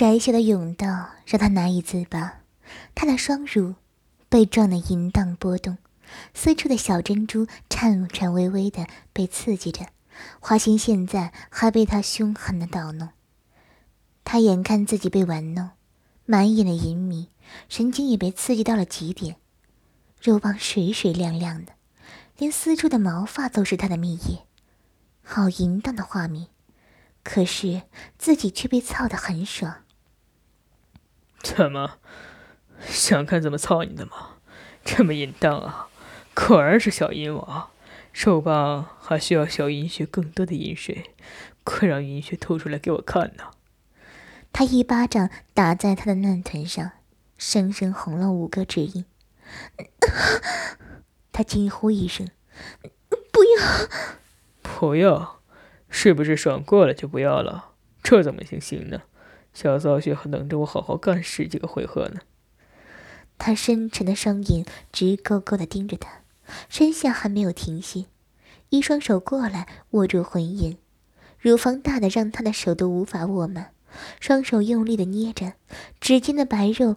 窄小的甬道让他难以自拔，他的双乳被撞得淫荡波动，私处的小珍珠颤颤巍巍的被刺激着。花心现在还被他凶狠的捣弄，他眼看自己被玩弄，满眼的淫迷，神经也被刺激到了极点，肉棒水水亮亮的，连私处的毛发都是他的蜜液，好淫荡的画面。可是自己却被操得很爽。怎么，想看怎么操你的吗？这么淫荡啊！果然是小淫王。肉棒还需要小银血更多的银水，快让银血吐出来给我看呐！他一巴掌打在他的嫩臀上，生生红了五个指印。他惊呼一声：“不要！不要！是不是爽过了就不要了？这怎么行行呢？小骚血还等着我好好干十几个回合呢！”他深沉的双眼直勾勾的盯着他。身下还没有停歇，一双手过来握住魂眼，乳房大的让他的手都无法握满，双手用力的捏着，指尖的白肉。